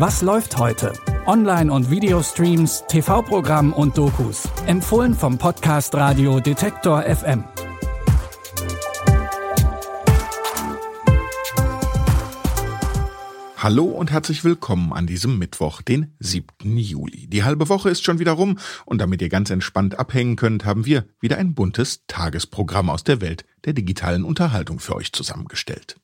Was läuft heute? Online- und Videostreams, TV-Programm und Dokus. Empfohlen vom Podcast Radio Detektor FM. Hallo und herzlich willkommen an diesem Mittwoch, den 7. Juli. Die halbe Woche ist schon wieder rum und damit ihr ganz entspannt abhängen könnt, haben wir wieder ein buntes Tagesprogramm aus der Welt der digitalen Unterhaltung für euch zusammengestellt.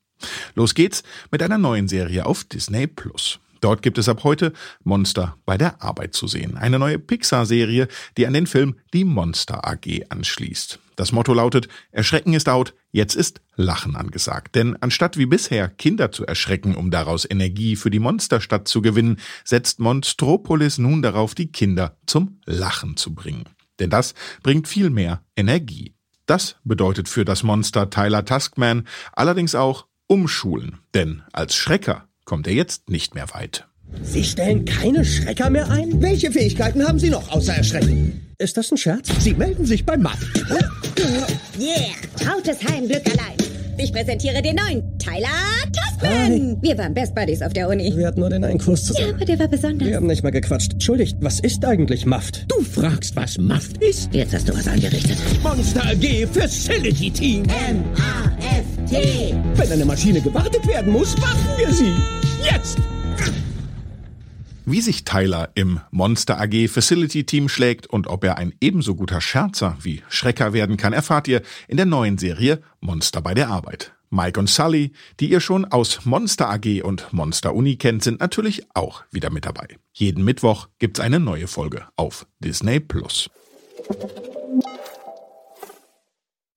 Los geht's mit einer neuen Serie auf Disney Plus. Dort gibt es ab heute Monster bei der Arbeit zu sehen. Eine neue Pixar-Serie, die an den Film Die Monster AG anschließt. Das Motto lautet, Erschrecken ist out, jetzt ist Lachen angesagt. Denn anstatt wie bisher Kinder zu erschrecken, um daraus Energie für die Monsterstadt zu gewinnen, setzt Monstropolis nun darauf, die Kinder zum Lachen zu bringen. Denn das bringt viel mehr Energie. Das bedeutet für das Monster Tyler Tuskman allerdings auch umschulen. Denn als Schrecker kommt er jetzt nicht mehr weit. Sie stellen keine Schrecker mehr ein? Welche Fähigkeiten haben Sie noch außer Erschrecken? Ist das ein Scherz? Sie melden sich bei Matt. Yeah, trautes Heimglück allein. Ich präsentiere den neuen Tyler Tuskman. Wir waren Best Buddies auf der Uni. Wir hatten nur den einen Kurs zusammen. Ja, aber der war besonders. Wir haben nicht mal gequatscht. Entschuldigt, was ist eigentlich Maft? Du fragst, was Maft ist? Jetzt hast du was angerichtet. Monster AG Facility Team. Wenn eine Maschine gewartet werden muss, warten wir sie. Jetzt! Wie sich Tyler im Monster AG Facility Team schlägt und ob er ein ebenso guter Scherzer wie Schrecker werden kann, erfahrt ihr in der neuen Serie Monster bei der Arbeit. Mike und Sully, die ihr schon aus Monster AG und Monster Uni kennt, sind natürlich auch wieder mit dabei. Jeden Mittwoch gibt's eine neue Folge auf Disney Plus.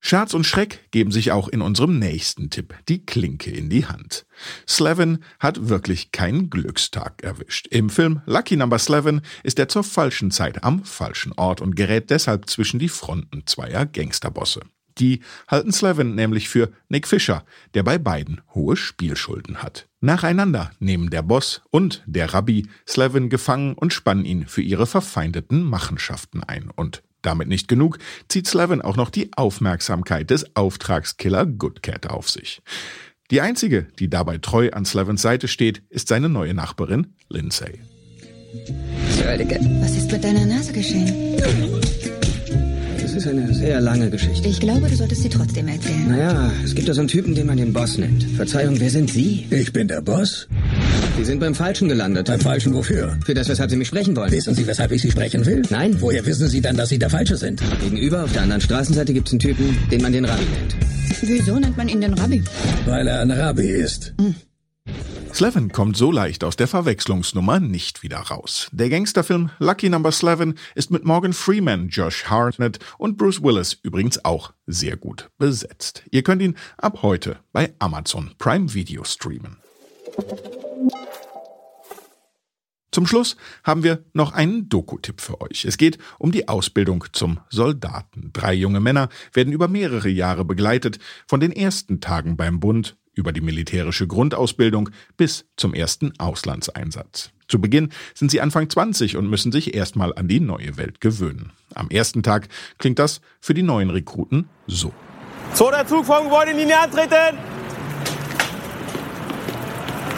Scherz und Schreck geben sich auch in unserem nächsten Tipp die Klinke in die Hand. Slevin hat wirklich keinen Glückstag erwischt. Im Film Lucky Number Slevin ist er zur falschen Zeit am falschen Ort und gerät deshalb zwischen die Fronten zweier Gangsterbosse. Die halten Slevin nämlich für Nick Fisher, der bei beiden hohe Spielschulden hat. Nacheinander nehmen der Boss und der Rabbi Slevin gefangen und spannen ihn für ihre verfeindeten Machenschaften ein. Und damit nicht genug, zieht Slevin auch noch die Aufmerksamkeit des Auftragskiller Goodcat auf sich. Die einzige, die dabei treu an Slevins Seite steht, ist seine neue Nachbarin Lindsay. Entschuldige. Was ist mit deiner Nase geschehen? Das ist eine sehr lange Geschichte. Ich glaube, du solltest sie trotzdem erzählen. Naja, es gibt da so einen Typen, den man den Boss nennt. Verzeihung, wer sind Sie? Ich bin der Boss. Sie sind beim Falschen gelandet. Beim Falschen wofür? Für das, weshalb Sie mich sprechen wollen. Wissen Sie, weshalb ich Sie sprechen will? Nein. Woher wissen Sie dann, dass Sie der Falsche sind? Gegenüber auf der anderen Straßenseite gibt es einen Typen, den man den Rabbi nennt. Wieso nennt man ihn den Rabbi? Weil er ein Rabbi ist. Slevin kommt so leicht aus der Verwechslungsnummer nicht wieder raus. Der Gangsterfilm Lucky Number Slevin ist mit Morgan Freeman, Josh Hartnett und Bruce Willis übrigens auch sehr gut besetzt. Ihr könnt ihn ab heute bei Amazon Prime Video streamen. Zum Schluss haben wir noch einen Doku-Tipp für euch. Es geht um die Ausbildung zum Soldaten. Drei junge Männer werden über mehrere Jahre begleitet, von den ersten Tagen beim Bund über die militärische Grundausbildung bis zum ersten Auslandseinsatz. Zu Beginn sind sie Anfang 20 und müssen sich erstmal an die neue Welt gewöhnen. Am ersten Tag klingt das für die neuen Rekruten so. Der Zug vom Gebäude in Linie antreten.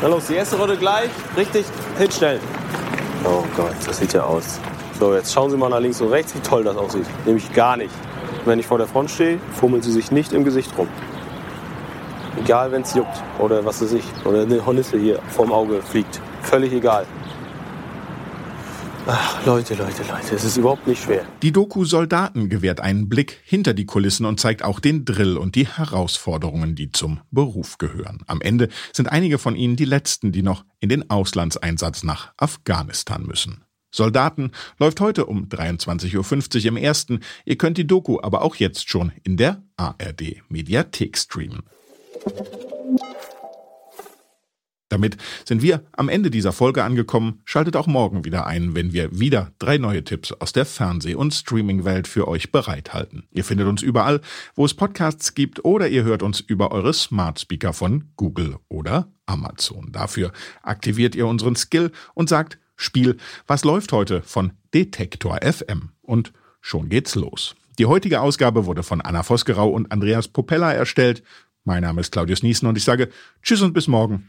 Na los, die erste Runde gleich. Richtig hinstellen. Oh Gott, das sieht ja aus. So, jetzt schauen Sie mal nach links und rechts, wie toll das aussieht. Nämlich gar nicht. Wenn ich vor der Front stehe, fummeln Sie sich nicht im Gesicht rum. Egal, wenn es juckt oder was weiß ich. Oder eine Hornisse hier vorm Auge fliegt. Völlig egal. Ach, Leute, Leute, Leute, es ist überhaupt nicht schwer. Die Doku Soldaten gewährt einen Blick hinter die Kulissen und zeigt auch den Drill und die Herausforderungen, die zum Beruf gehören. Am Ende sind einige von ihnen die letzten, die noch in den Auslandseinsatz nach Afghanistan müssen. Soldaten läuft heute um 23.50 Uhr im ersten. Ihr könnt die Doku aber auch jetzt schon in der ARD Mediathek streamen. Damit sind wir am Ende dieser Folge angekommen. Schaltet auch morgen wieder ein, wenn wir wieder drei neue Tipps aus der Fernseh- und Streaming-Welt für euch bereithalten. Ihr findet uns überall, wo es Podcasts gibt oder ihr hört uns über eure Smart Speaker von Google oder Amazon. Dafür aktiviert ihr unseren Skill und sagt Spiel, was läuft heute von Detektor FM. Und schon geht's los. Die heutige Ausgabe wurde von Anna Vosgerau und Andreas Popella erstellt. Mein Name ist Claudius Niesen und ich sage Tschüss und bis morgen.